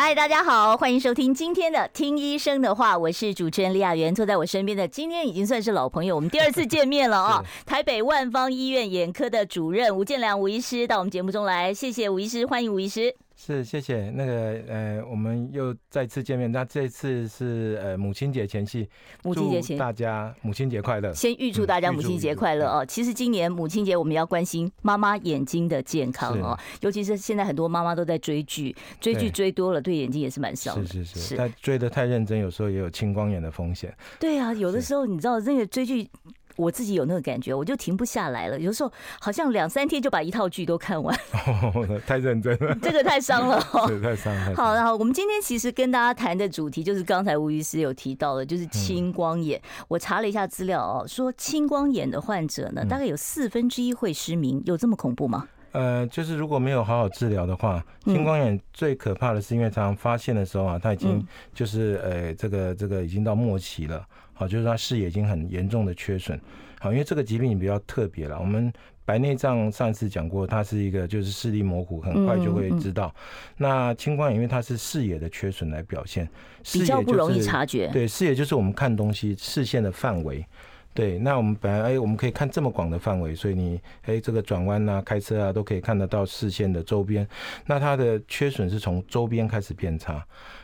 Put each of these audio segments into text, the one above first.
嗨，大家好，欢迎收听今天的《听医生的话》，我是主持人李雅媛，坐在我身边的今天已经算是老朋友，我们第二次见面了啊！台北万方医院眼科的主任吴建良吴医师到我们节目中来，谢谢吴医师，欢迎吴医师。是，谢谢。那个，呃，我们又再次见面。那这次是呃母亲节前夕，母亲节前，大家母亲节快乐。先预祝大家母亲节快乐哦。其实今年母亲节我们要关心妈妈眼睛的健康哦，尤其是现在很多妈妈都在追剧，追剧追多了对眼睛也是蛮伤的。是是是，但追的太认真，有时候也有青光眼的风险。对啊，有的时候你知道那个追剧。我自己有那个感觉，我就停不下来了。有时候好像两三天就把一套剧都看完，哦，太认真了，这个太伤了，哦，太伤了。好，然后我们今天其实跟大家谈的主题就是刚才吴医师有提到的，就是青光眼。嗯、我查了一下资料哦，说青光眼的患者呢，大概有四分之一会失明，有这么恐怖吗？呃，就是如果没有好好治疗的话，青光眼最可怕的是，因为常常发现的时候啊，他已经就是呃，这个这个已经到末期了。好，就是他视野已经很严重的缺损。好，因为这个疾病比较特别了。我们白内障上次讲过，它是一个就是视力模糊，很快就会知道。那青光眼因为它是视野的缺损来表现，比较不容易察觉。对，视野就是我们看东西视线的范围。对，那我们本来哎，我们可以看这么广的范围，所以你哎，这个转弯啊、开车啊，都可以看得到视线的周边。那它的缺损是从周边开始变差，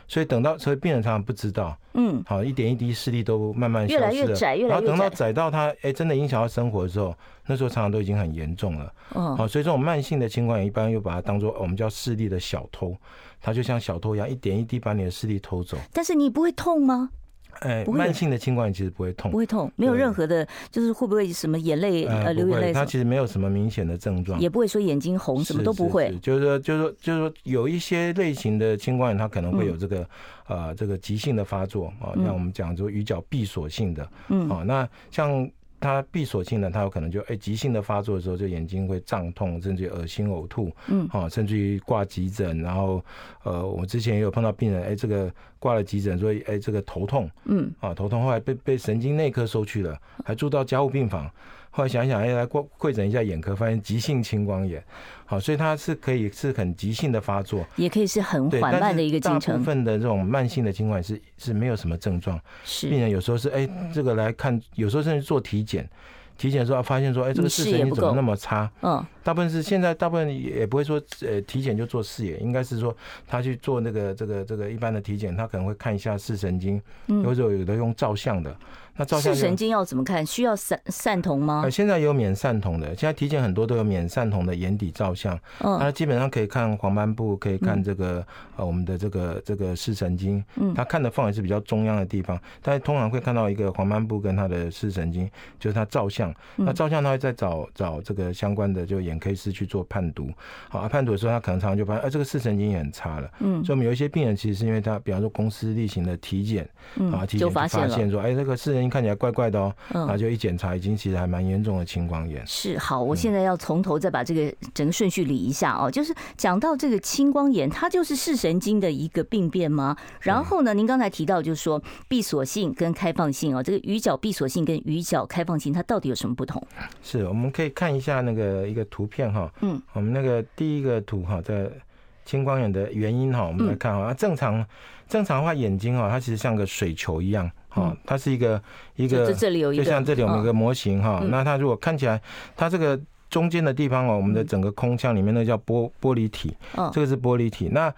所以等到所以病人常常不知道，嗯，好，一点一滴视力都慢慢越来越窄，越来越窄。然后等到窄到它哎，真的影响到生活的时候，那时候常常都已经很严重了。嗯，好，所以这种慢性的青光眼一般又把它当做我们叫视力的小偷，它就像小偷一样，一点一滴把你的视力偷走。但是你不会痛吗？哎，慢性的青光眼其实不会痛，不会痛，没有任何的，就是会不会什么眼泪呃流眼泪？它其实没有什么明显的症状，也不会说眼睛红，什么都不会。就是说，就是说，就是说，有一些类型的青光眼，它可能会有这个呃这个急性的发作啊，像我们讲说鱼角闭锁性的，嗯，啊，那像。它闭锁性的，他有可能就哎急性的发作的时候，就眼睛会胀痛，甚至于恶心呕吐，嗯，啊，甚至于挂急诊，然后呃，我之前也有碰到病人，哎，这个挂了急诊，所以哎这个头痛，嗯，啊头痛，后来被被神经内科收去了，还住到加护病房。后来想一想，哎，来过会诊一下眼科，发现急性青光眼，好，所以它是可以是很急性的发作，也可以是很缓慢的一个进程。大部分的这种慢性的青光眼是是没有什么症状，是病人有时候是哎，这个来看，有时候甚至做体检。体检的时候发现说，哎，这个视神经怎么那么差？嗯，大部分是现在大部分也不会说，呃，体检就做视野，应该是说他去做那个这个这个一般的体检，他可能会看一下视神经，或者有的用照相的。那照相视神经要怎么看？需要散散瞳吗？呃，现在有免散瞳的，现在体检很多都有免散瞳的眼底照相。嗯，它基本上可以看黄斑部，可以看这个呃我们的这个这个视神经。嗯，它看的范围是比较中央的地方，但是通常会看到一个黄斑部跟它的视神经，就是它照相。那照相他会再找找这个相关的就眼科医师去做判读。好，啊，判读的时候他可能常常就发现，哎，这个视神经也很差了。嗯，所以我们有一些病人其实是因为他，比方说公司例行的体检，啊，体检就发现说，哎，这个视神经看起来怪怪的哦，然后就一检查，已经其实还蛮严重的青光眼。是，好，我现在要从头再把这个整个顺序理一下哦，就是讲到这个青光眼，它就是视神经的一个病变吗？然后呢，您刚才提到就是说闭锁性跟开放性哦，这个鱼角闭锁性跟鱼角开放性，它到底有什么不同？是，我们可以看一下那个一个图片哈，嗯，我们那个第一个图哈，在青光眼的原因哈，我们来看哈，正常正常的话眼睛哈，它其实像个水球一样。哦，它是一个一个，就像这里我们一个模型哈。那它如果看起来，它这个中间的地方哦，我们的整个空腔里面那叫玻玻璃体，这个是玻璃体。那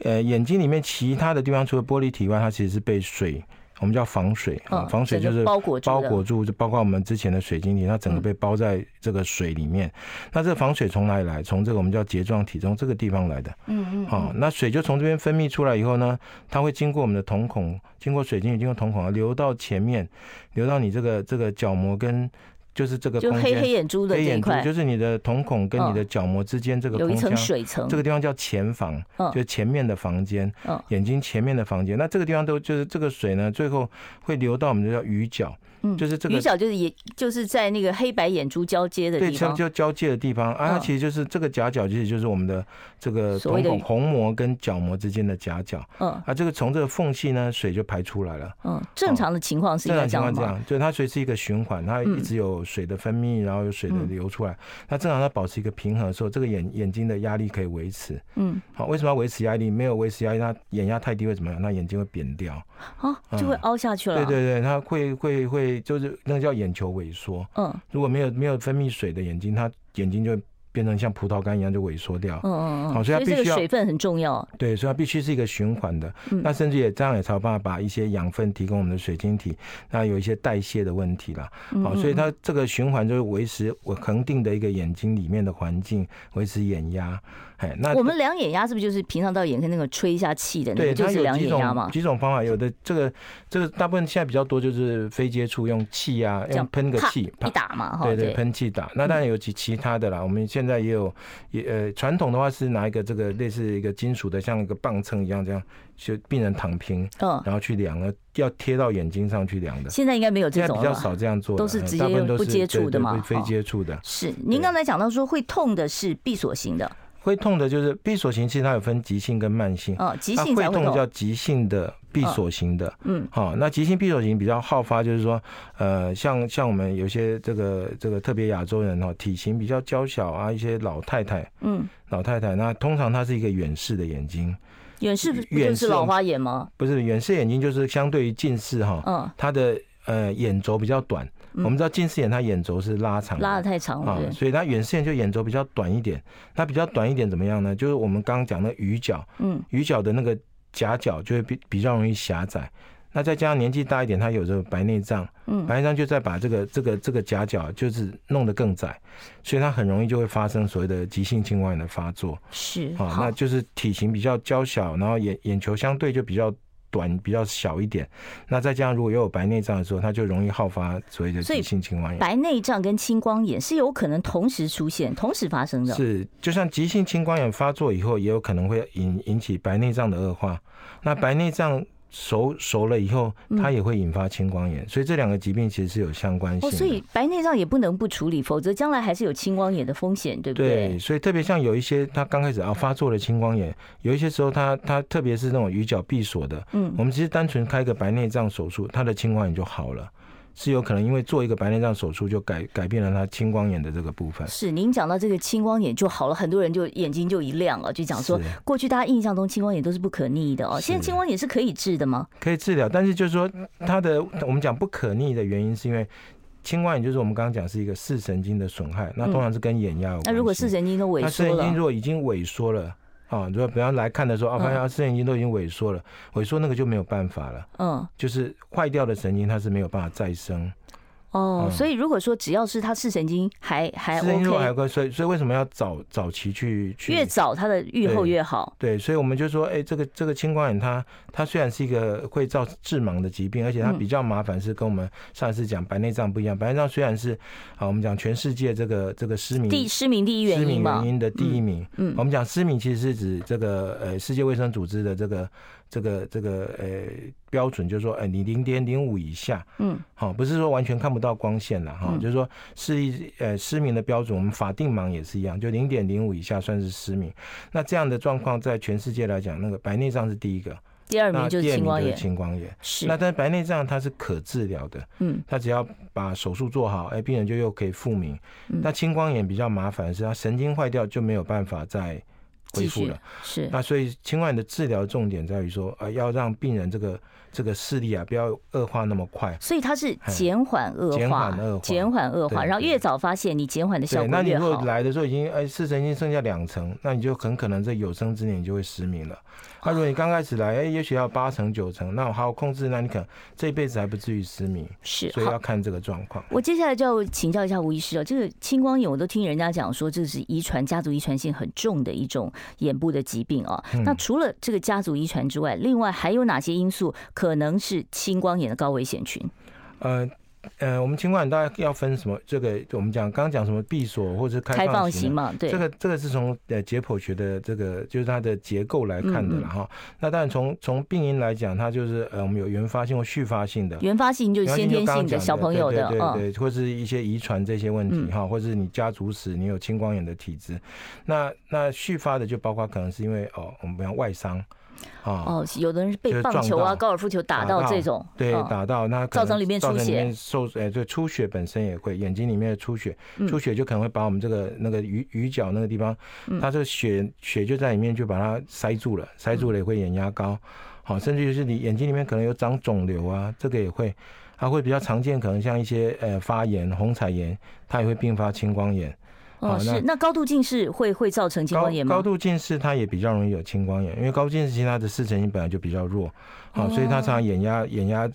呃，眼睛里面其他的地方除了玻璃体外，它其实是被水。我们叫防水啊，防水就是包裹包裹住，就包括我们之前的水晶体，它整个被包在这个水里面。那这个防水从哪里来？从这个我们叫睫状体中这个地方来的。嗯嗯。好，那水就从这边分泌出来以后呢，它会经过我们的瞳孔，经过水晶体，经过瞳孔，流到前面，流到你这个这个角膜跟。就是这个空间，黑黑眼珠的黑眼珠，就是你的瞳孔跟你的角膜之间这个有一层水层，这个地方叫前房，就是前面的房间，眼睛前面的房间。那这个地方都就是这个水呢，最后会流到我们这叫鱼角。嗯，就是这个鱼角就是也就是在那个黑白眼珠交接的地方，对，就交界的地方啊，它其实就是这个夹角，其实就是我们的这个瞳孔虹膜跟角膜之间的夹角。嗯，啊，这个从这个缝隙呢，水就排出来了。嗯，正常的情况是这样吗？正常情况这样，对它随时一个循环，它一直有水的分泌，然后有水的流出来。那正常它保持一个平衡的时候，这个眼眼睛的压力可以维持。嗯，好，为什么要维持压力？没有维持压力，它眼压太低会怎么样？那眼睛会扁掉。啊，就会凹下去了。对对对，它会会会，就是那个叫眼球萎缩。嗯，如果没有没有分泌水的眼睛，它眼睛就变成像葡萄干一样就萎缩掉。嗯嗯嗯。好，所以它必须要水分很重要。对，所以它必须是一个循环的。嗯。那甚至也这样也才有办法把一些养分提供我们的水晶体，那有一些代谢的问题啦。好，所以它这个循环就是维持我恒定的一个眼睛里面的环境，维持眼压。那我们量眼压是不是就是平常到眼科那个吹一下气的那个，就是量眼压嘛？几种方法，有的这个这个大部分现在比较多就是非接触用气啊，用喷个气一打嘛，对对，喷气打。那当然有其其他的啦，我们现在也有也呃传统的话是拿一个这个类似一个金属的，像一个磅秤一样这样，就病人躺平，嗯，然后去量了，要贴到眼睛上去量的。现在应该没有这种，比较少这样做，都是直接不接触的嘛，非接触的。是，您刚才讲到说会痛的是闭锁型的。会痛的就是闭锁型，其实它有分急性跟慢性。哦，急性会痛叫急性的闭锁型的。嗯，好，那急性闭锁型比较好发，就是说，呃，像像我们有些这个这个特别亚洲人哈，体型比较娇小啊，一些老太太，嗯，老太太，那通常它是一个远视的眼睛。远视不就是老花眼吗？不是，远视眼睛就是相对于近视哈，嗯，它的呃眼轴比较短。我们知道近视眼它眼轴是拉长，拉的太长了，所以它远视眼就眼轴比较短一点。它比较短一点怎么样呢？就是我们刚刚讲的鱼角，嗯，鱼角的那个夹角就会比比较容易狭窄。那再加上年纪大一点，他有这个白内障，嗯，白内障就在把这个这个这个夹角就是弄得更窄，所以他很容易就会发生所谓的急性青光眼的发作。是啊，那就是体型比较娇小，然后眼眼球相对就比较。短比较小一点，那再加上如果又有白内障的时候，它就容易好发所谓的急性青光眼。白内障跟青光眼是有可能同时出现、同时发生的。是，就像急性青光眼发作以后，也有可能会引引起白内障的恶化。那白内障。熟熟了以后，它也会引发青光眼，嗯、所以这两个疾病其实是有相关性的。哦，所以白内障也不能不处理，否则将来还是有青光眼的风险，对不对？对，所以特别像有一些他刚开始啊发作的青光眼，有一些时候他他特别是那种鱼角闭锁的，嗯，我们其实单纯开个白内障手术，他的青光眼就好了。是有可能因为做一个白内障手术就改改变了他青光眼的这个部分。是您讲到这个青光眼就好了，很多人就眼睛就一亮了，就讲说过去大家印象中青光眼都是不可逆的哦，现在青光眼是可以治的吗？可以治疗，但是就是说它的我们讲不可逆的原因是因为青光眼就是我们刚刚讲是一个视神经的损害，那通常是跟眼压有关系。那如果视神经都萎缩了，视神经如果已经萎缩了。啊，如果比方来看的时候，啊，发现肾神经都已经萎缩了，萎缩那个就没有办法了。嗯，就是坏掉的神经它是没有办法再生。哦，所以如果说只要是他视神经还还 OK，还 OK，所以所以为什么要早早期去去？越早他的愈后越好。对，所以我们就说，哎，这个这个青光眼它它虽然是一个会造致盲的疾病，而且它比较麻烦，是跟我们上一次讲白内障不一样。白内障虽然是啊，我们讲全世界这个这个失明第失明第一原因失明原因的第一名。嗯，我们讲失明其实是指这个呃世界卫生组织的这个。这个这个呃标准就是说，哎，你零点零五以下，嗯，好，不是说完全看不到光线了哈，就是说视力呃失明的标准，我们法定盲也是一样，就零点零五以下算是失明。那这样的状况在全世界来讲，那个白内障是第一个，第二名就是青光眼。青光眼是。那但是白内障它是可治疗的，嗯，他只要把手术做好，哎，病人就又可以复明。那青光眼比较麻烦的是，它神经坏掉就没有办法再。恢复了，是。那所以青冠的治疗重点在于说，呃，要让病人这个这个视力啊不要恶化那么快，所以它是减缓恶化，减缓恶化，减缓恶化，然后越早发现，你减缓的效果越好。那你如果来的时候已经哎视神经剩下两层，那你就很可能在有生之年你就会失明了。那如果你刚开始来，哎，也许要八成九成，那我好好控制，那你可能这一辈子还不至于失明。是，所以要看这个状况。我接下来就要请教一下吴医师哦，这个青光眼我都听人家讲说，这是遗传家族遗传性很重的一种眼部的疾病哦。那除了这个家族遗传之外，另外还有哪些因素可能是青光眼的高危险群？呃。呃，我们青光眼大概要分什么？这个我们讲刚刚讲什么闭锁或者是开放型嘛？对，这个这个是从呃解剖学的这个就是它的结构来看的了哈。那当然从从病因来讲，它就是呃我们有原发性或续发性的。原发性就是先天性的小朋友的，对对对，或是一些遗传这些问题哈，或是你家族史你有青光眼的体质。那那续发的就包括可能是因为哦我们比方外伤。哦，有的人是被棒球啊、高尔夫球打到这种，对，打到那造成里面出血，受哎，对，出血本身也会，眼睛里面的出血，出血就可能会把我们这个那个鱼鱼角那个地方，它这个血血就在里面就把它塞住了，塞住了也会眼压高，好，甚至就是你眼睛里面可能有长肿瘤啊，这个也会，它会比较常见，可能像一些呃发炎、虹彩炎，它也会并发青光眼。哦，是那高度近视会会造成青光眼吗？高度近视它也比较容易有青光眼，因为高度近视其实它的视神经本来就比较弱，好，所以它常常眼压眼压。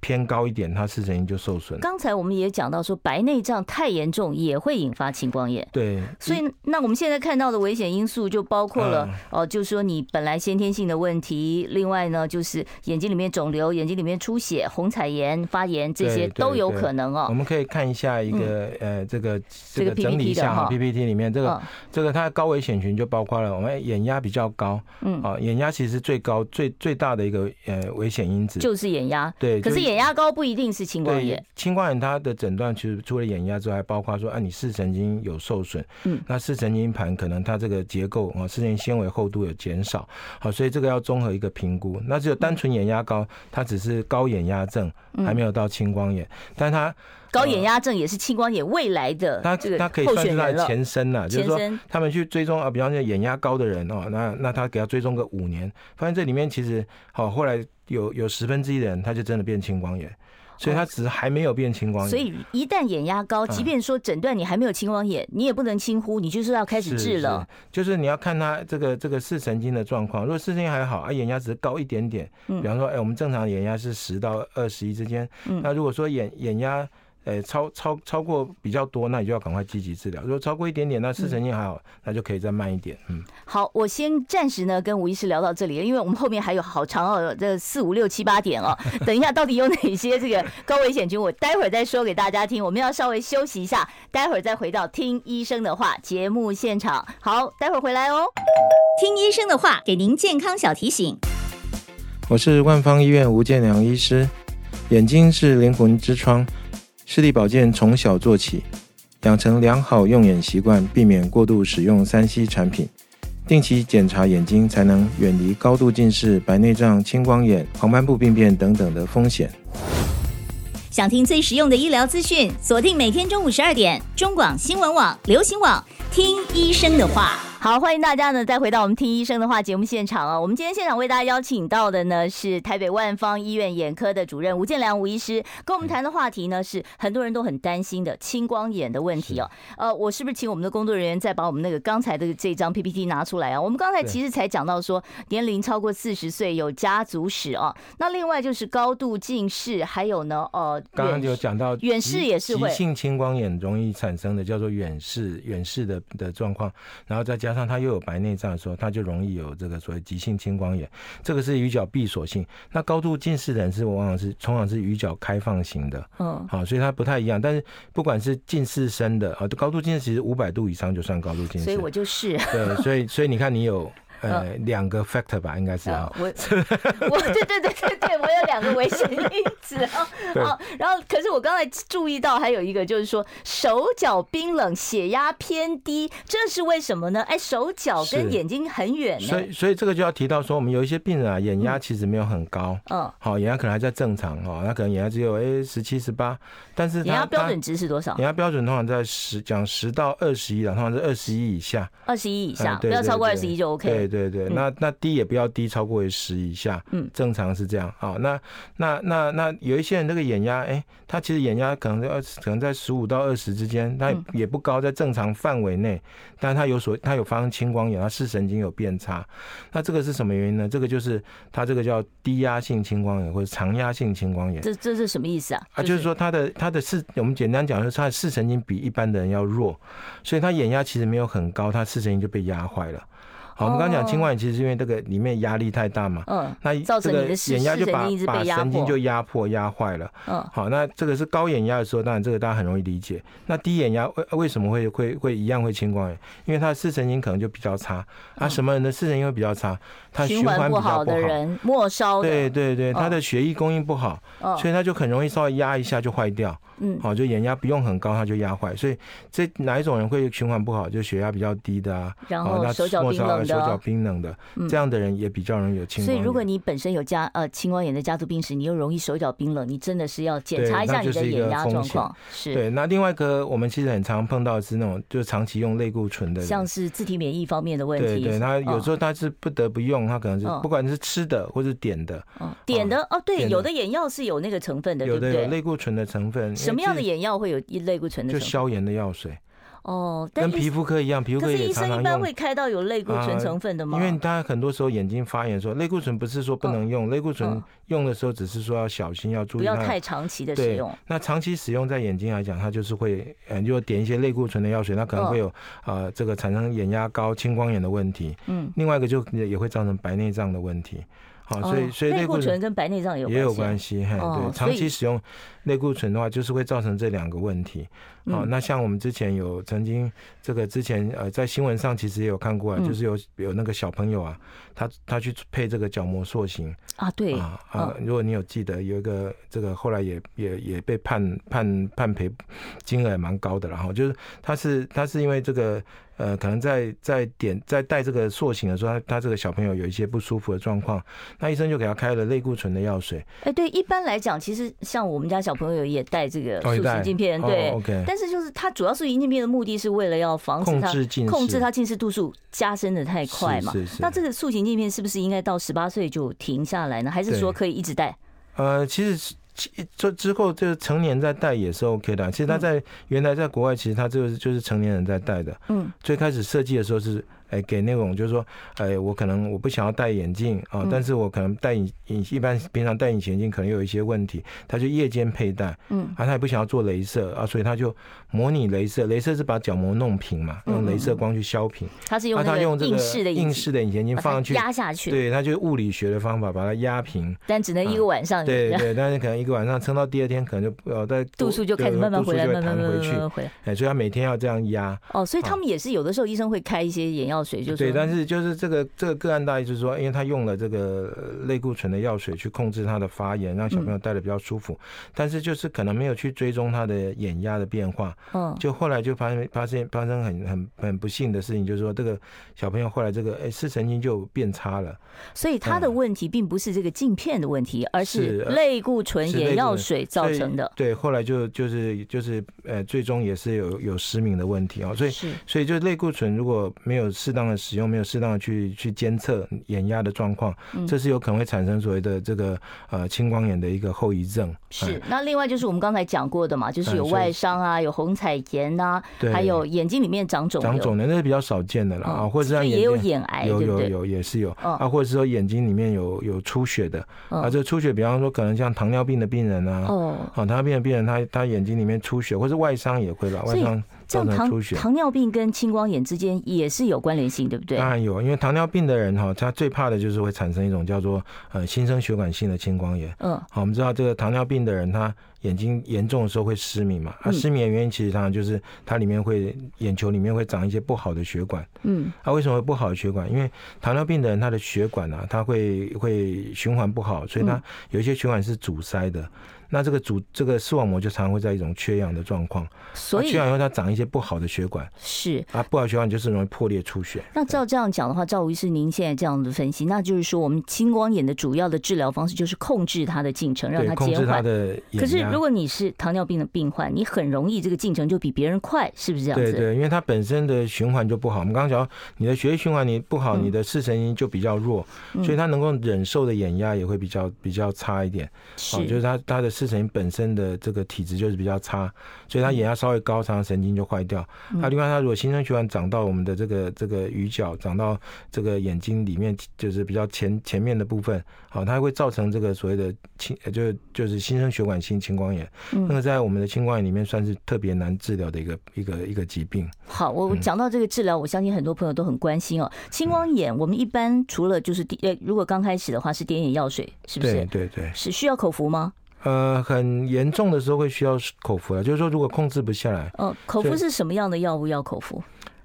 偏高一点，它视神经就受损。刚才我们也讲到说，白内障太严重也会引发青光眼。对，所以那我们现在看到的危险因素就包括了哦，就是说你本来先天性的问题，另外呢就是眼睛里面肿瘤、眼睛里面出血、虹彩炎、发炎这些都有可能哦。我们可以看一下一个呃这个这个整理一下哈，PPT 里面这个这个它的高危险群就包括了我们眼压比较高，嗯啊眼压其实最高最最大的一个呃危险因子就是眼压。对，可是。眼压高不一定是青光眼。青光眼它的诊断其实除了眼压之外，还包括说，啊，你视神经有受损，嗯，那视神经盘可能它这个结构啊，视神经纤维厚度有减少，好，所以这个要综合一个评估。那只有单纯眼压高，它只是高眼压症，还没有到青光眼，但它高眼压症也是青光眼未来的，它它可以算是它的前身了，就是说他们去追踪啊，比方说眼压高的人哦，那那他给他追踪个五年，发现这里面其实好后来。有有十分之一的人，他就真的变青光眼，所以他只是还没有变青光眼。所以一旦眼压高，即便说诊断你还没有青光眼，你也不能轻忽，你就是要开始治了。就是你要看他这个这个视神经的状况，如果视神经还好啊，眼压只是高一点点，比方说，哎，我们正常眼压是十到二十一之间，那如果说眼眼压。呃，超超超过比较多，那你就要赶快积极治疗。如果超过一点点，那视神经还好，嗯、那就可以再慢一点。嗯，好，我先暂时呢跟吴医师聊到这里，因为我们后面还有好长哦，这四五六七八点哦。等一下，到底有哪些这个高危险群？我待会儿再说给大家听。我们要稍微休息一下，待会儿再回到听医生的话节目现场。好，待会儿回来哦。听医生的话，给您健康小提醒。我是万方医院吴建良医师，眼睛是灵魂之窗。视力保健从小做起，养成良好用眼习惯，避免过度使用 3C 产品，定期检查眼睛，才能远离高度近视、白内障、青光眼、黄斑部病变等等的风险。想听最实用的医疗资讯，锁定每天中午十二点，中广新闻网、流行网，听医生的话。好，欢迎大家呢，再回到我们听医生的话节目现场啊。我们今天现场为大家邀请到的呢是台北万方医院眼科的主任吴建良吴医师，跟我们谈的话题呢是很多人都很担心的青光眼的问题哦。呃，我是不是请我们的工作人员再把我们那个刚才的这张 PPT 拿出来啊？我们刚才其实才讲到说年龄超过四十岁有家族史啊。那另外就是高度近视，还有呢，呃，刚刚有讲到远视也是会急性青光眼容易产生的叫做远视远视的的状况，然后再加。加上他又有白内障的时候，他就容易有这个所谓急性青光眼。这个是鱼角闭锁性。那高度近视的人是往往是通常是鱼角开放型的。嗯，好，所以它不太一样。但是不管是近视深的啊，高度近视其实五百度以上就算高度近视。所以我就是。对，所以所以你看你有。呃，两个 factor 吧，应该是啊。我 我对对对对对，我有两个危险因子啊。好，然后可是我刚才注意到还有一个，就是说手脚冰冷、血压偏低，这是为什么呢？哎，手脚跟眼睛很远。所以所以这个就要提到说，我们有一些病人啊，眼压其实没有很高。嗯。好，眼压可能还在正常哦，那可能眼压只有哎十七十八，但是眼压标准值是多少？眼压标准通常在十讲十到二十一，通常是二十一以下。二十一以下，不要超过二十一就 OK。对对对，那那低也不要低超过于十以下，嗯，正常是这样。好，那那那那有一些人那个眼压，哎，他其实眼压可能在二十，可能在十五到二十之间，他也不高，在正常范围内，但他有所他有发生青光眼，他视神经有变差，那这个是什么原因呢？这个就是他这个叫低压性青光眼或者长压性青光眼。这这是什么意思啊？啊，就是说他的他的视，我们简单讲就是他的视神经比一般的人要弱，所以他眼压其实没有很高，他视神经就被压坏了。好，我们刚刚讲青光眼，其实是因为这个里面压力太大嘛，嗯，那这个眼压就把把神经就压迫压坏了，嗯，好，那这个是高眼压的时候，当然这个大家很容易理解。那低眼压为为什么会会会一样会青光？眼？因为他的视神经可能就比较差，啊，什么人的视神经会比较差？他循环不好的人，末梢，对对对，他的血液供应不好，所以他就很容易稍微压一下就坏掉。嗯，好，就眼压不用很高，它就压坏。所以这哪一种人会循环不好？就血压比较低的啊，然后手脚冰冷的，手脚冰冷的，这样的人也比较容易有青光眼。所以如果你本身有家呃青光眼的家族病史，你又容易手脚冰冷，你真的是要检查一下你的眼压状况。是。对，那另外一个我们其实很常碰到的是那种就是长期用类固醇的，像是自体免疫方面的问题。对对，他有时候他是不得不用，他可能是不管是吃的或是点的。点的哦，对，有的眼药是有那个成分的，对不对？有的有类固醇的成分。什么样的眼药会？有一类固醇的，就消炎的药水哦，跟皮肤科一样，皮肤科也常常用。医生一般会开到有类固醇成分的吗？因为大家很多时候眼睛发炎的时候，类固醇不是说不能用，类固醇用的时候只是说要小心，要注意，不要太长期的使用。那长期使用在眼睛来讲，它就是会，嗯，就点一些类固醇的药水，那可能会有呃这个产生眼压高、青光眼的问题。嗯，另外一个就也会造成白内障的问题。好，所以所以类固醇跟白内障有也有关系，对，长期使用类固醇的话，就是会造成这两个问题。好，那像我们之前有曾经这个之前呃在新闻上其实也有看过啊，就是有有那个小朋友啊，他他去配这个角膜塑形啊，对啊啊，如果你有记得有一个这个后来也也也被判判判赔金额也蛮高的，然后就是他是他是因为这个。呃，可能在在点在带这个塑形的时候，他他这个小朋友有一些不舒服的状况，那医生就给他开了类固醇的药水。哎，对，一般来讲，其实像我们家小朋友也带这个塑形镜片，对，OK。但是就是他主要塑形镜片的目的是为了要防止他控制他近视度数加深的太快嘛。是是是。那这个塑形镜片是不是应该到十八岁就停下来呢？还是说可以一直戴？呃，其实。这之后，就是成年在戴也是 OK 的。其实他在原来在国外，其实他就是就是成年人在戴的。嗯，最开始设计的时候是。哎，给那种就是说，哎，我可能我不想要戴眼镜啊，但是我可能戴隐隐一般平常戴隐形眼镜可能有一些问题，他就夜间佩戴，嗯，啊，他也不想要做镭射啊，所以他就模拟镭射，镭射是把角膜弄平嘛，用镭射光去削平，他是用他用这个硬式的硬式的隐形眼镜放上去压下去，对，他就物理学的方法把它压平，但只能一个晚上，对对，但是可能一个晚上撑到第二天，可能就呃在度数就开始慢慢回来，慢慢回去，哎，所以他每天要这样压。哦，所以他们也是有的时候医生会开一些眼药水，就是对，但是。就是这个这个个案大意就是说，因为他用了这个类固醇的药水去控制他的发炎，让小朋友戴的比较舒服，但是就是可能没有去追踪他的眼压的变化，嗯，就后来就发现发现发生很很很不幸的事情，就是说这个小朋友后来这个哎视神经就变差了，所以他的问题并不是这个镜片的问题，而是类固醇眼药水造成的。对，后来就就是就是呃最终也是有有失明的问题啊，所以所以就类固醇如果没有适当的使用，没有适当的去去监测眼压的状况，这是有可能会产生所谓的这个呃青光眼的一个后遗症。是，那另外就是我们刚才讲过的嘛，就是有外伤啊，有虹彩炎呐，还有眼睛里面长肿长肿的，那是比较少见的了啊，或者是也有眼癌，有有有也是有啊，或者是说眼睛里面有有出血的啊，这出血，比方说可能像糖尿病的病人啊，哦，糖尿病的病人他他眼睛里面出血，或是外伤也会吧，外伤。像糖糖尿病跟青光眼之间也是有关联性，对不对？当然有，因为糖尿病的人哈，他最怕的就是会产生一种叫做呃新生血管性的青光眼。嗯，好，我们知道这个糖尿病的人，他眼睛严重的时候会失明嘛。啊，失明的原因其实上就是它里面会眼球里面会长一些不好的血管。嗯，啊，为什么会不好的血管？因为糖尿病的人他的血管啊，他会会循环不好，所以他有一些血管是阻塞的。那这个主这个视网膜就常常会在一种缺氧的状况，所以缺氧以后它长一些不好的血管，是啊，不好的血管就是容易破裂出血。那照这样讲的话，赵医师您现在这样的分析，那就是说我们青光眼的主要的治疗方式就是控制它的进程，让它减缓。可是如果你是糖尿病的病患，你很容易这个进程就比别人快，是不是这样子？对对，因为它本身的循环就不好。我们刚刚讲你的血液循环你不好，你的视神经就比较弱，所以它能够忍受的眼压也会比较比较差一点。是，就是它它的。视神经本身的这个体质就是比较差，所以他眼压稍微高，常常神经就坏掉。那另外，他如果新生血管长到我们的这个这个鱼角，长到这个眼睛里面，就是比较前前面的部分，好，它会造成这个所谓的青，就就是新生血管性青光眼。那个在我们的青光眼里面算是特别难治疗的一个一个一个疾病。好，我讲到这个治疗，我相信很多朋友都很关心哦。青光眼，我们一般除了就是呃，如果刚开始的话是点眼药水，是不是？对对对，是需要口服吗？呃，很严重的时候会需要口服了，就是说如果控制不下来。哦，口服是什么样的药物要口服？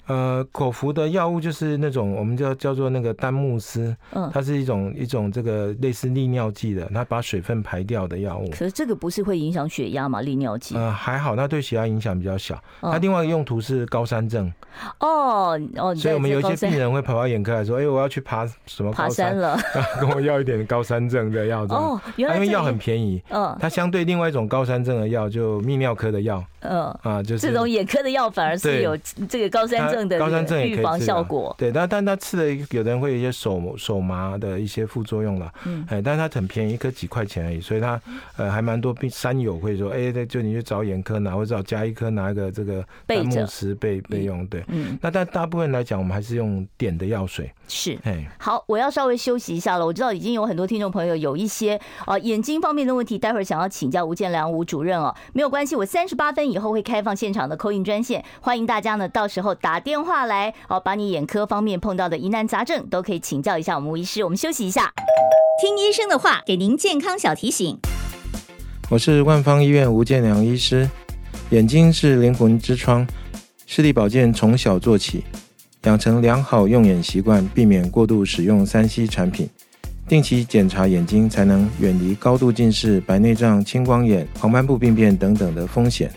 呃，口服的药物就是那种我们叫叫做那个丹木斯，嗯，它是一种一种这个类似利尿剂的，它把水分排掉的药物。可是这个不是会影响血压吗？利尿剂？呃，还好，那对血压影响比较小。它另外一个用途是高山症。哦哦，所以我们有一些病人会跑到眼科来说：“哎，我要去爬什么爬山了，跟我要一点高山症的药。”哦，原来因为药很便宜。嗯，它相对另外一种高山症的药，就泌尿科的药。嗯。啊，就是这种眼科的药反而是有这个高山症的。高山症预防效果。对，但但他吃的有的人会有一些手手麻的一些副作用了，嗯，哎，但是它很便宜，一颗几块钱而已，所以它呃还蛮多病山友会说，哎，对，就你去找眼科拿，或者找加医科拿一个这个丹木石备备用，对，嗯，那但大部分来讲，我们还是用点的药水。是，哎，好，我要稍微休息一下了。我知道已经有很多听众朋友有一些啊眼睛方面的问题，待会儿想要请教吴建良吴主任哦，没有关系，我三十八分以后会开放现场的 call in 专线，欢迎大家呢到时候打电话来。哦，把你眼科方面碰到的疑难杂症都可以请教一下我们吴医师。我们休息一下，听医生的话，给您健康小提醒。我是万方医院吴建良医师。眼睛是灵魂之窗，视力保健从小做起，养成良好用眼习惯，避免过度使用三 C 产品，定期检查眼睛，才能远离高度近视、白内障、青光眼、黄斑部病变等等的风险。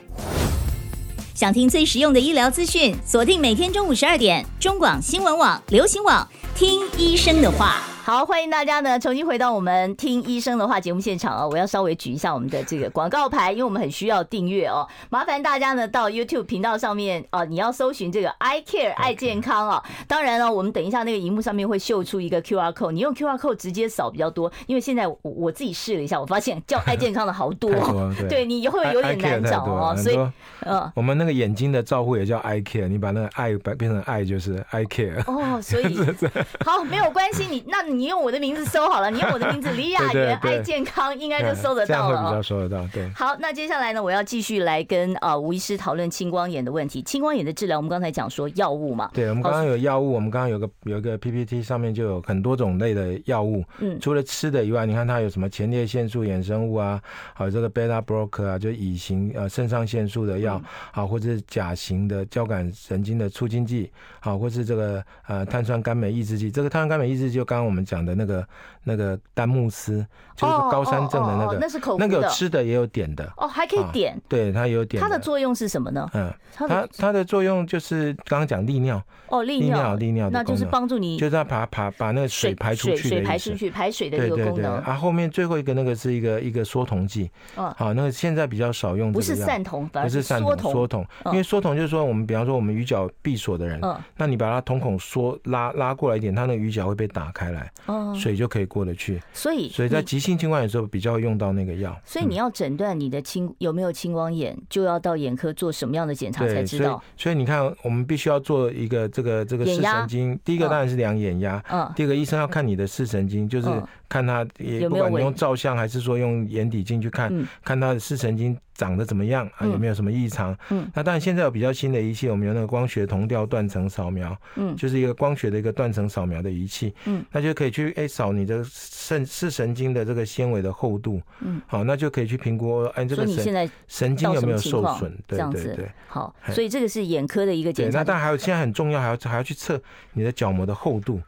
想听最实用的医疗资讯，锁定每天中午十二点，中广新闻网、流行网，听医生的话。好，欢迎大家呢重新回到我们听医生的话节目现场啊！我要稍微举一下我们的这个广告牌，因为我们很需要订阅哦。麻烦大家呢到 YouTube 频道上面啊，你要搜寻这个 Eye Care 爱健康啊。当然了，我们等一下那个荧幕上面会秀出一个 QR code，你用 QR code 直接扫比较多。因为现在我我自己试了一下，我发现叫 爱健康的好多，对，对你会有点难找哦。所以，嗯，我们那个眼睛的照护也叫 Eye Care，你把那个爱变成爱就是 Eye Care 哦。所以 好，没有关系，你那你。你用我的名字搜好了，你用我的名字李雅媛 爱健康，应该就搜得到了。这样会比较搜得到，对。好，那接下来呢，我要继续来跟啊吴医师讨论青光眼的问题。青光眼的治疗，我们刚才讲说药物嘛。对，我们刚刚有药物，我们刚刚有个有一个 PPT 上面就有很多种类的药物。嗯。除了吃的以外，你看它有什么前列腺素衍生物啊，还有这个 beta blocker 啊，就乙型呃肾上腺素的药，好，或者是甲型的交感神经的促进剂，好，或是这个呃碳酸甘镁抑制剂。这个碳酸甘镁抑制剂就刚刚我们们讲的那个。那个丹木斯就是高山症的那个，那是口那个有吃的也有点的。哦，还可以点，对，它有点。它的作用是什么呢？嗯，它它的作用就是刚刚讲利尿。哦，利尿。利尿，那就是帮助你，就是它把把把那个水排出去，水排出去排水的一个功能。啊，后面最后一个那个是一个一个缩瞳剂，好，那个现在比较少用，不是散瞳，不是散瞳，缩瞳，因为缩瞳就是说我们比方说我们鱼角闭锁的人，那你把它瞳孔缩拉拉过来一点，它那个鱼角会被打开来，哦。水就可以过得去。所以，所以在急性青光眼的时候，比较用到那个药。所以你要诊断你的青有没有青光眼，就要到眼科做什么样的检查才知道。所以你看，我们必须要做一个这个这个视神经。第一个当然是量眼压，嗯，第二个医生要看你的视神经，就是看他也不管你用照相还是说用眼底镜去看，看他的视神经。长得怎么样啊？有没有什么异常？嗯，那当然现在有比较新的仪器，我们有那个光学同调断层扫描，嗯，就是一个光学的一个断层扫描的仪器，嗯，那就可以去哎扫你的肾视神经的这个纤维的厚度，嗯，好，那就可以去评估哎这个神神经有没有受损，对对对，好，所以这个是眼科的一个检查。那当然还有现在很重要，还要还要去测你的角膜的厚度。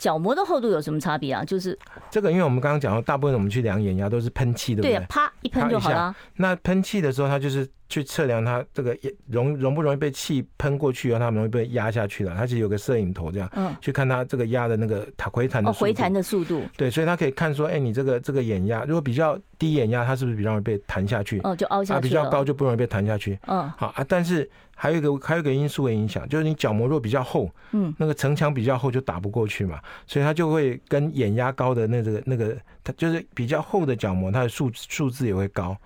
角膜的厚度有什么差别啊？就是这个，因为我们刚刚讲到，大部分我们去量眼压都是喷气，对不对？对，啪一喷就好了。那喷气的时候，它就是去测量它这个容容不容易被气喷过去，然后它容易被压下去了。它其实有个摄影头这样，嗯，去看它这个压的那个它回弹的回弹的速度。对，所以它可以看说，哎，你这个这个眼压如果比较低眼压，它是不是比较容易被弹下去？哦，就凹下去。啊，比较高就不容易被弹下去。嗯，好啊，但是。还有一个还有一个因素的影响，就是你角膜若比较厚，嗯，那个城墙比较厚就打不过去嘛，所以它就会跟眼压高的那个那个，它就是比较厚的角膜，它的数数字也会高。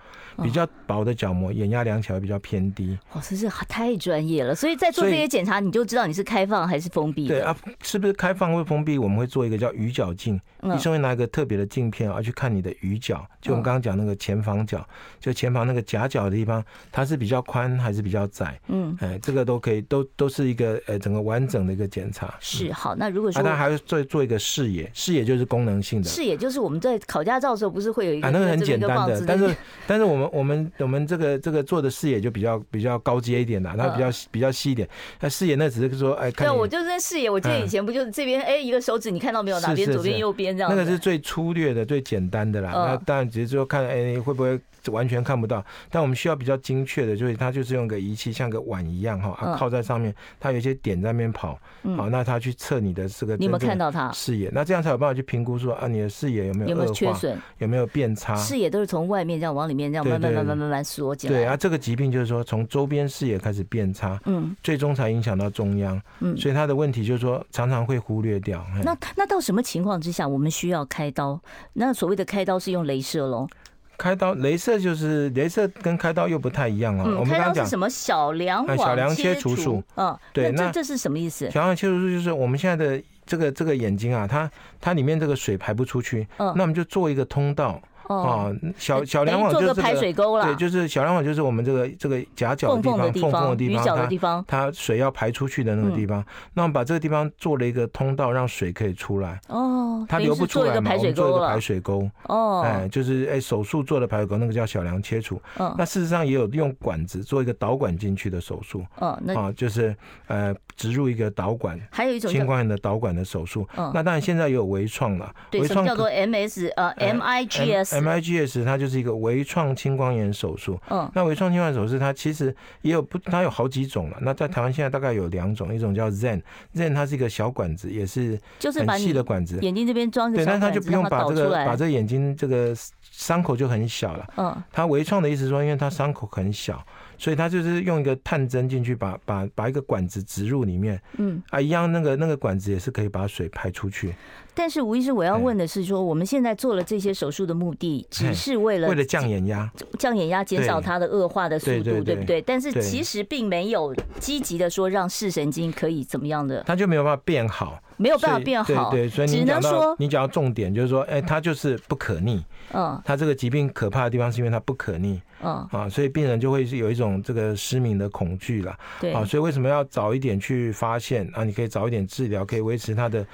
比较薄的角膜，眼压量起来比较偏低。哦，真是太专业了。所以在做这些检查，你就知道你是开放还是封闭。对啊，是不是开放或封闭？我们会做一个叫鱼角镜，医生会拿一个特别的镜片啊，去看你的鱼角。就我们刚刚讲那个前房角，就前房那个夹角的地方，它是比较宽还是比较窄？嗯，哎，这个都可以，都都是一个呃整个完整的一个检查。是好，那如果说，那还要做做一个视野，视野就是功能性的。视野就是我们在考驾照的时候不是会有一个啊，那个很简单的，但是但是我们。我们我们这个这个做的视野就比较比较高阶一点的，它比较比较细一点。那视野那只是说，哎，看。对，我就是视野。我记得以前不就是这边，哎，一个手指你看到没有？哪边？左边、右边这样。那个是最粗略的、最简单的啦。那当然只是说看，哎，会不会完全看不到？但我们需要比较精确的，就是它就是用个仪器，像个碗一样哈，它靠在上面，它有一些点在那边跑。好，那它去测你的这个你有没有看到它视野？那这样才有办法去评估说啊，你的视野有没有有没有缺损？有没有变差？视野都是从外面这样往里面这样慢慢慢慢慢慢缩进来。对啊，这个疾病就是说从周边视野开始变差，嗯，最终才影响到中央，嗯，所以他的问题就是说常常会忽略掉。那那到什么情况之下我们需要开刀？那所谓的开刀是用镭射喽？开刀，镭射就是镭射跟开刀又不太一样啊。我们刚刚讲什么小梁网小梁切除术？嗯，对，那这是什么意思？小梁切除术就是我们现在的这个这个眼睛啊，它它里面这个水排不出去，嗯，那我们就做一个通道。哦，小小梁网就是这个排水沟了。对，就是小梁网就是我们这个这个夹角的地方，缝缝的地方，它它水要排出去的那个地方。那我们把这个地方做了一个通道，让水可以出来。哦，它流不出来嘛，我们做一个排水沟。哦，哎，就是哎手术做的排水沟，那个叫小梁切除。嗯，那事实上也有用管子做一个导管进去的手术。哦，那啊就是呃植入一个导管，还有一种青光眼的导管的手术。嗯，那当然现在也有微创了。对，什么叫做 MS 呃 MIGS？MIGS 它就是一个微创青光眼手术。嗯，那微创青光眼手术它其实也有不，它有好几种了。那在台湾现在大概有两种，一种叫 Zen，Zen 它是一个小管子，也是就是很细的管子，眼睛这边装对，但是它就不用把这个把这个眼睛这个伤口就很小了。嗯，它微创的意思说，因为它伤口很小。所以他就是用一个探针进去，把把把一个管子植入里面，嗯啊，一样那个那个管子也是可以把水排出去。但是吴医师，我要问的是说，我们现在做了这些手术的目的，只是为了为了降眼压，降眼压，减少它的恶化的速度，对不对？但是其实并没有积极的说让视神经可以怎么样的，它就没有办法变好。没有办法变好，对对，所以你讲到你讲到重点就是说，哎，它就是不可逆。嗯，它这个疾病可怕的地方是因为它不可逆。嗯啊，所以病人就会是有一种这个失明的恐惧了。对啊，所以为什么要早一点去发现啊？你可以早一点治疗，可以维持他的，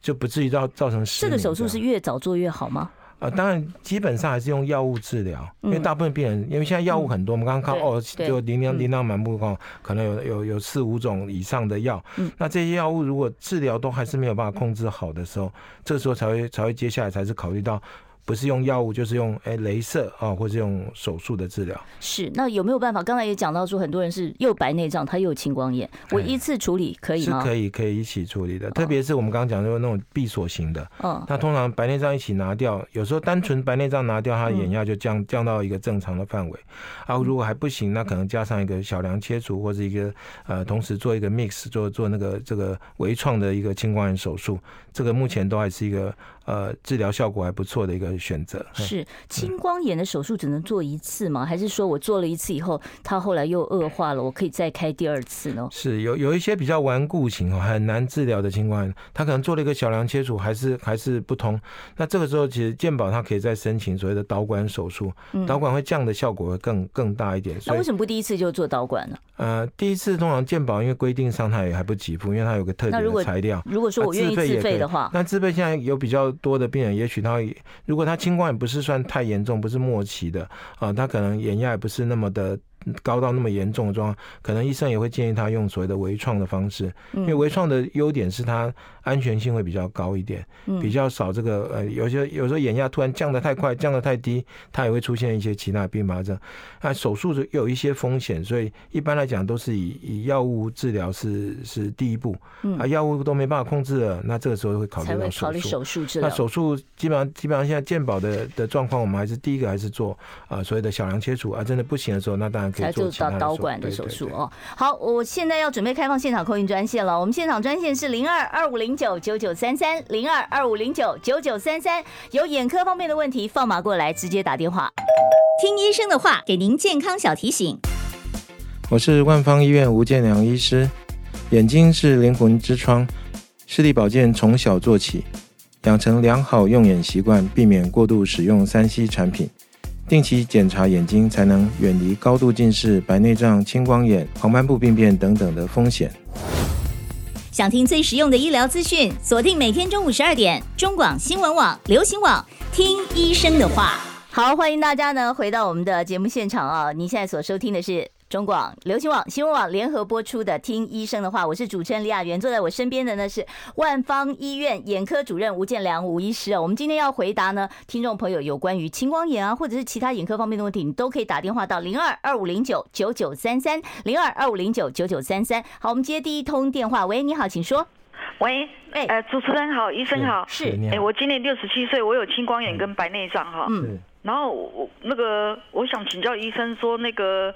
就不至于造造成失明。这个手术是越早做越好吗？啊，当然，基本上还是用药物治疗，因为大部分病人，因为现在药物很多，我们刚刚看哦，就琳琅琳琅满目哦，可能有有有四五种以上的药，那这些药物如果治疗都还是没有办法控制好的时候，这时候才会才会接下来才是考虑到。不是用药物，就是用哎，镭射啊，或是用手术的治疗。是，那有没有办法？刚才也讲到说，很多人是又白内障，他又有青光眼，我一次处理可以吗？是可以，可以一起处理的。特别是我们刚刚讲的那种闭锁型的，嗯，那通常白内障一起拿掉，有时候单纯白内障拿掉，它的眼压就降降到一个正常的范围。啊，如果还不行，那可能加上一个小梁切除，或者一个呃，同时做一个 mix，做做那个这个微创的一个青光眼手术，这个目前都还是一个。呃，治疗效果还不错的一个选择。是青光眼的手术只能做一次吗？还是说我做了一次以后，它后来又恶化了，我可以再开第二次呢？是有有一些比较顽固型哦，很难治疗的青光眼，他可能做了一个小梁切除，还是还是不通。那这个时候其实健保它可以再申请所谓的导管手术，导管会降的效果会更更大一点。那为什么不第一次就做导管呢？呃，第一次通常健保因为规定上它也还不给付，因为它有个特定的材料。如果说我愿意自费的话，那自费现在有比较多的病人，也许他如果他青光也不是算太严重，不是末期的啊，他可能眼压也不是那么的高到那么严重的状况，可能医生也会建议他用所谓的微创的方式，因为微创的优点是它安全性会比较高一点，比较少这个呃，有些有时候眼压突然降得太快，降得太低，它也会出现一些其他并发症。那手术是有一些风险，所以一般来讲都是以以药物治疗是是第一步，啊，药物都没办法控制了，那这个时候会考虑到手术。手术治疗。那手术基本上基本上现在健保的的状况，我们还是第一个还是做啊所谓的小梁切除啊，真的不行的时候，那当然可以做到导管的手术哦。好，我现在要准备开放现场 call in 专线了，我们现场专线是零二二五零九九九三三零二二五零九九九三三，有眼科方面的问题，放马过来直接打电话，听医生的话，给您健康小提醒。我是万方医院吴建良医师，眼睛是灵魂之窗，视力保健从小做起。养成良好用眼习惯，避免过度使用三 C 产品，定期检查眼睛，才能远离高度近视、白内障、青光眼、黄斑部病变等等的风险。想听最实用的医疗资讯，锁定每天中午十二点，中广新闻网、流行网，听医生的话。好，欢迎大家呢回到我们的节目现场啊！您现在所收听的是。中广流行网、新闻网联合播出的《听医生的话》，我是主持人李雅媛，坐在我身边的呢是万方医院眼科主任吴建良吴医师啊。我们今天要回答呢，听众朋友有关于青光眼啊，或者是其他眼科方面的问题，你都可以打电话到零二二五零九九九三三零二二五零九九九三三。好，我们接第一通电话。喂，你好，请说。喂，哎，呃，主持人好，医生好，是，哎，我今年六十七岁，我有青光眼跟白内障哈，嗯，然后我那个我想请教医生说那个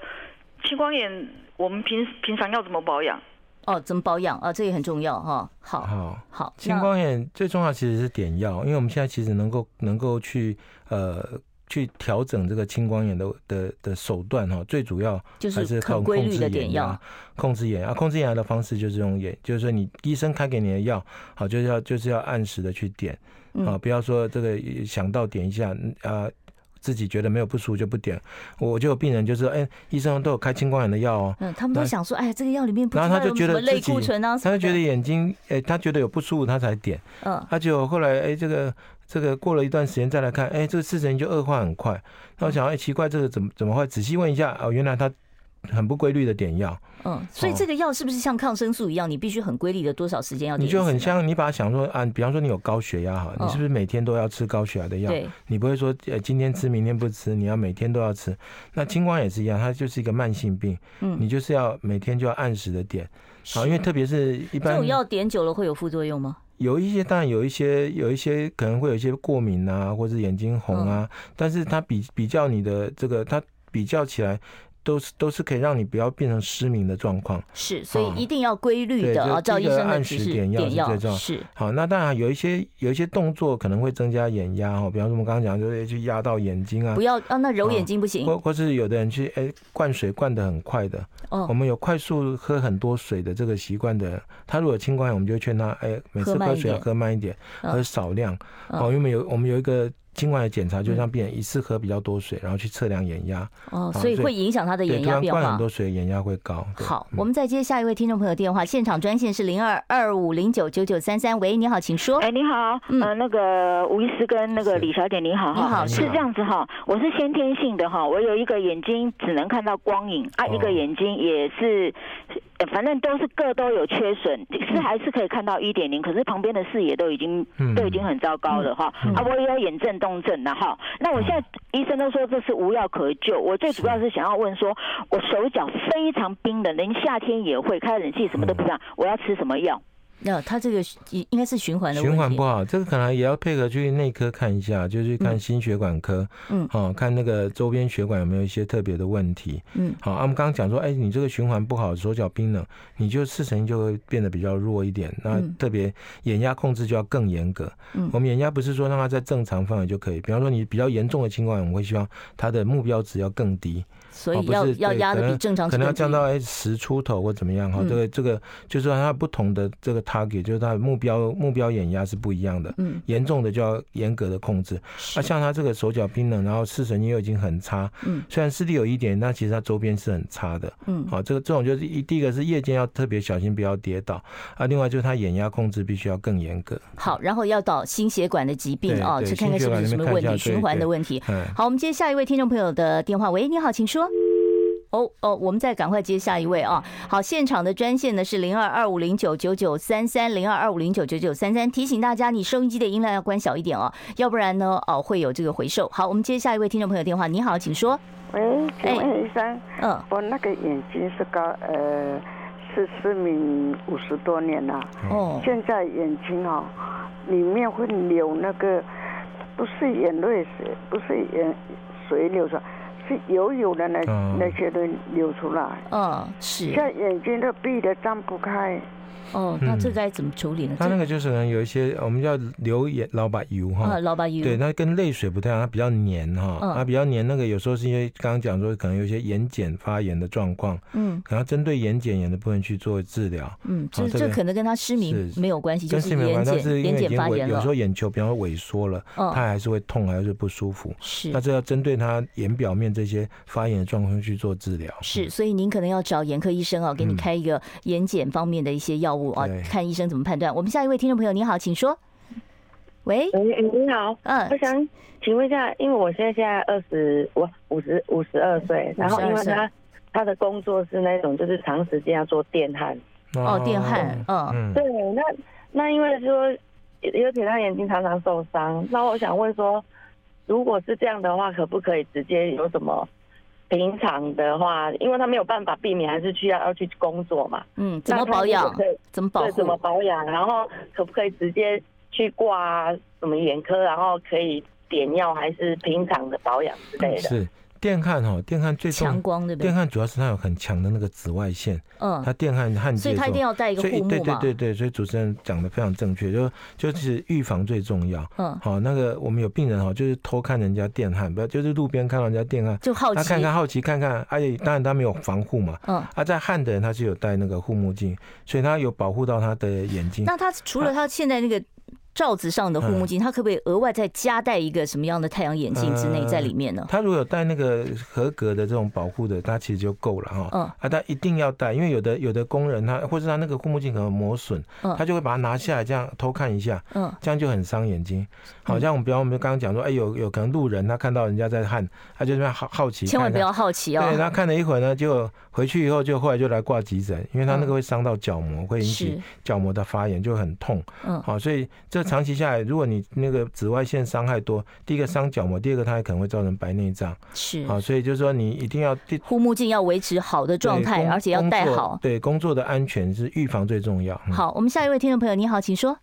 青光眼。我们平平常要怎么保养？哦，怎么保养啊？这也很重要哈。好，好，好。青光眼最重要其实是点药，因为我们现在其实能够能够去呃去调整这个青光眼的的的手段哈，最主要还是靠控制眼压，控制眼啊。控制眼压的方式就是用眼，就是说你医生开给你的药，好，就是要就是要按时的去点，啊，不要说这个想到点一下啊。呃自己觉得没有不舒服就不点，我就有病人就是，哎、欸，医生都有开青光眼的药哦。嗯，他们都想说，哎，这个药里面不然后他就觉得自己，他就觉得眼睛，哎，他觉得有不舒服，他才点。嗯，他就后来，哎，这个这个过了一段时间再来看，哎，这个事情就恶化很快。那我想，哎，奇怪，这个怎么怎么会？仔细问一下，哦，原来他。很不规律的点药，嗯，所以这个药是不是像抗生素一样，你必须很规律的多少时间要？你就很像你把它想说啊，比方说你有高血压哈，你是不是每天都要吃高血压的药？对，你不会说呃今天吃明天不吃，你要每天都要吃。那青光也是一样，它就是一个慢性病，嗯，你就是要每天就要按时的点，好，因为特别是一般这种药点久了会有副作用吗？有一些，当然有一些，有一些可能会有一些过敏啊，或者眼睛红啊，但是它比比较你的这个，它比较起来。都是都是可以让你不要变成失明的状况，是，所以一定要规律的啊，照医生的指示点药是最重要。是，好，那当然有一些有一些动作可能会增加眼压哦，比方说我们刚刚讲就是去压到眼睛啊，不要啊，那揉眼睛不行，或或是有的人去哎灌水灌的很快的，哦，我们有快速喝很多水的这个习惯的人，他如果青光眼，我们就劝他哎每次喝水要喝慢一点，喝少量，哦，因为有我们有一个。今晚的检查就让病人一次喝比较多水，然后去测量眼压。哦，所以会影响他的眼压变化。灌很多水，眼压会高。好，我们再接下一位听众朋友电话，现场专线是零二二五零九九九三三。喂，你好，请说。哎，你好，呃，那个吴医师跟那个李小姐，你好，你好，是这样子哈，我是先天性的哈，我有一个眼睛只能看到光影啊，一个眼睛也是。反正都是各都有缺损，是还是可以看到一点零，可是旁边的视野都已经都已经很糟糕了哈。啊，我也有眼震动症了哈。那我现在医生都说这是无药可救。我最主要是想要问说，我手脚非常冰冷，连夏天也会开冷气，什么都不这样，我要吃什么药？那他这个应应该是循环的，循环不好，这个可能也要配合去内科看一下，就去看心血管科，嗯，好，看那个周边血管有没有一些特别的问题，嗯，好，我们刚刚讲说，哎，你这个循环不好，手脚冰冷，你就视神经就会变得比较弱一点，那特别眼压控制就要更严格，嗯，我们眼压不是说让它在正常范围就可以，比方说你比较严重的情况，我们会希望它的目标值要更低。所以要要压的比正常，可能要降到哎十出头或怎么样哈，这个这个就是说它不同的这个 target，就是它的目标目标眼压是不一样的。嗯，严重的就要严格的控制。啊，像他这个手脚冰冷，然后视神经又已经很差。嗯，虽然视力有一点，那其实它周边是很差的。嗯，好，这个这种就是一第一个是夜间要特别小心，不要跌倒。啊，另外就是他眼压控制必须要更严格。好，然后要到心血管的疾病啊，去看看是不是什么问题，循环的问题。好，我们接下一位听众朋友的电话。喂，你好，请说。哦哦，我们再赶快接下一位啊！好，现场的专线呢是零二二五零九九九三三零二二五零九九九三三，提醒大家，你收音机的音量要关小一点哦，要不然呢哦会有这个回授。好，我们接下一位听众朋友电话，你好，请说。喂，请问医生，嗯，我那个眼睛是高呃是失明五十多年了，哦，现在眼睛哦里面会流那个不是眼泪水，不是眼水流出来。是油油的那那些都流出来，嗯，是，现在眼睛都闭得张不开。哦，那这该怎么处理呢？它那个就是可能有一些我们叫流眼老把油哈，老把油，对，它跟泪水不太一样，它比较黏哈，它比较黏。那个有时候是因为刚刚讲说可能有一些眼睑发炎的状况，嗯，可能针对眼睑炎的部分去做治疗，嗯，这这可能跟他失明没有关系，就是眼睑眼睑发炎了。有时候眼球比方说萎缩了，它还是会痛，还是不舒服。是，那这要针对他眼表面这些发炎的状况去做治疗。是，所以您可能要找眼科医生啊，给你开一个眼睑方面的一些药物啊，看医生。怎么判断？我们下一位听众朋友，你好，请说。喂，喂，你好，嗯，我想请问一下，因为我现在现在二十，我五十五十二岁，然后因为他他的工作是那种就是长时间要做电焊，哦，电焊，嗯，对，那那因为说，有点他眼睛常常受伤，那我想问说，如果是这样的话，可不可以直接有什么？平常的话，因为他没有办法避免，还是需要要去工作嘛。嗯，怎么保养？怎么保护？怎么保养？然后可不可以直接去挂什么眼科？然后可以点药，还是平常的保养之类的？是。电焊哈，电焊最强光对不对？电焊主要是它有很强的那个紫外线，嗯，它电焊焊接，所以它一定要戴一个护目嘛。对对对对，所以主持人讲的非常正确，就就是预防最重要。嗯，好，那个我们有病人哈，就是偷看人家电焊，不要就是路边看到人家电焊，就好奇，他看看好奇看看，而且当然他没有防护嘛，嗯，啊，在焊的人他是有戴那个护目镜，所以他有保护到他的眼睛。那他除了他现在那个。罩子上的护目镜，他可不可以额外再加戴一个什么样的太阳眼镜之内在里面呢？他如果有戴那个合格的这种保护的，他其实就够了哈。嗯，啊，他一定要戴，因为有的有的工人他或者他那个护目镜可能磨损，他就会把它拿下来这样偷看一下，嗯，这样就很伤眼睛。好像我们比方我们刚刚讲说，哎，有有可能路人他看到人家在焊，他就这边好好奇，千万不要好奇哦。对，他看了一会儿呢，就回去以后就后来就来挂急诊，因为他那个会伤到角膜，会引起角膜的发炎，就很痛。嗯，好，所以这长期下来，如果你那个紫外线伤害多，第一个伤角膜，第二个它也可能会造成白内障。是，好，所以就是说你一定要护目镜要维持好的状态，而且要戴好。对，工作的安全是预防最重要。好，我们下一位听众朋友，你好，请说。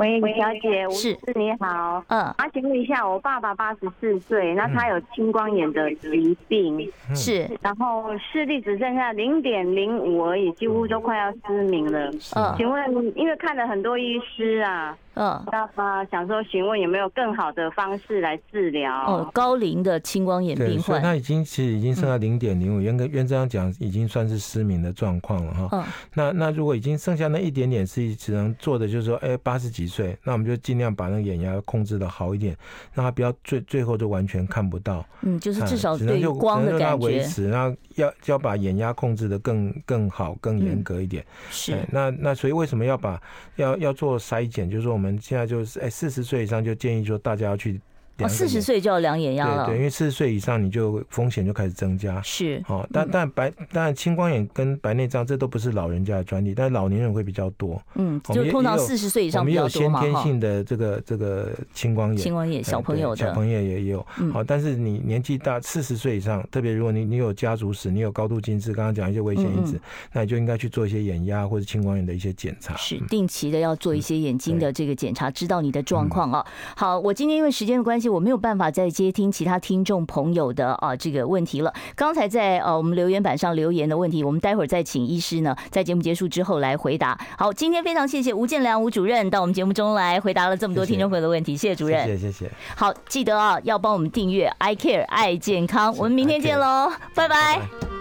喂，李小姐，是，是你好，嗯，啊，请问一下，我爸爸八十四岁，那他有青光眼的疾病，是，然后视力只剩下零点零五而已，几乎都快要失明了。嗯，请问，因为看了很多医师啊。嗯，那想说询问有没有更好的方式来治疗？哦，高龄的青光眼病患，他已经其实已经剩下零点零五，严格原则上讲已经算是失明的状况了哈。嗯，那那如果已经剩下那一点点是只能做的，就是说，哎，八十几岁，那我们就尽量把那个眼压控制的好一点，让他不要最最后就完全看不到。嗯，就是至少对光的感觉，维持，然后要要把眼压控制的更更好、更严格一点。是，那那所以为什么要把要要做筛检？就是说。我们现在就是，哎，四十岁以上就建议说，大家要去。四十岁就要量眼压了，对，对，因为四十岁以上你就风险就开始增加。是，哦，但但白，但青光眼跟白内障这都不是老人家的专利，但是老年人会比较多。嗯，就通常四十岁以上比较多嘛。我们有先天性的这个这个青光眼，青光眼小朋友的，小朋友也有。好，但是你年纪大，四十岁以上，特别如果你你有家族史，你有高度近视，刚刚讲一些危险因子，那你就应该去做一些眼压或者青光眼的一些检查。是，定期的要做一些眼睛的这个检查，知道你的状况啊。好，我今天因为时间的关系，我没有办法再。接听其他听众朋友的啊这个问题了。刚才在呃我们留言板上留言的问题，我们待会儿再请医师呢，在节目结束之后来回答。好，今天非常谢谢吴建良吴主任到我们节目中来回答了这么多听众朋友的问题，谢谢主任，谢谢谢谢。好，记得啊要帮我们订阅 I Care 爱健康，我们明天见喽，拜拜。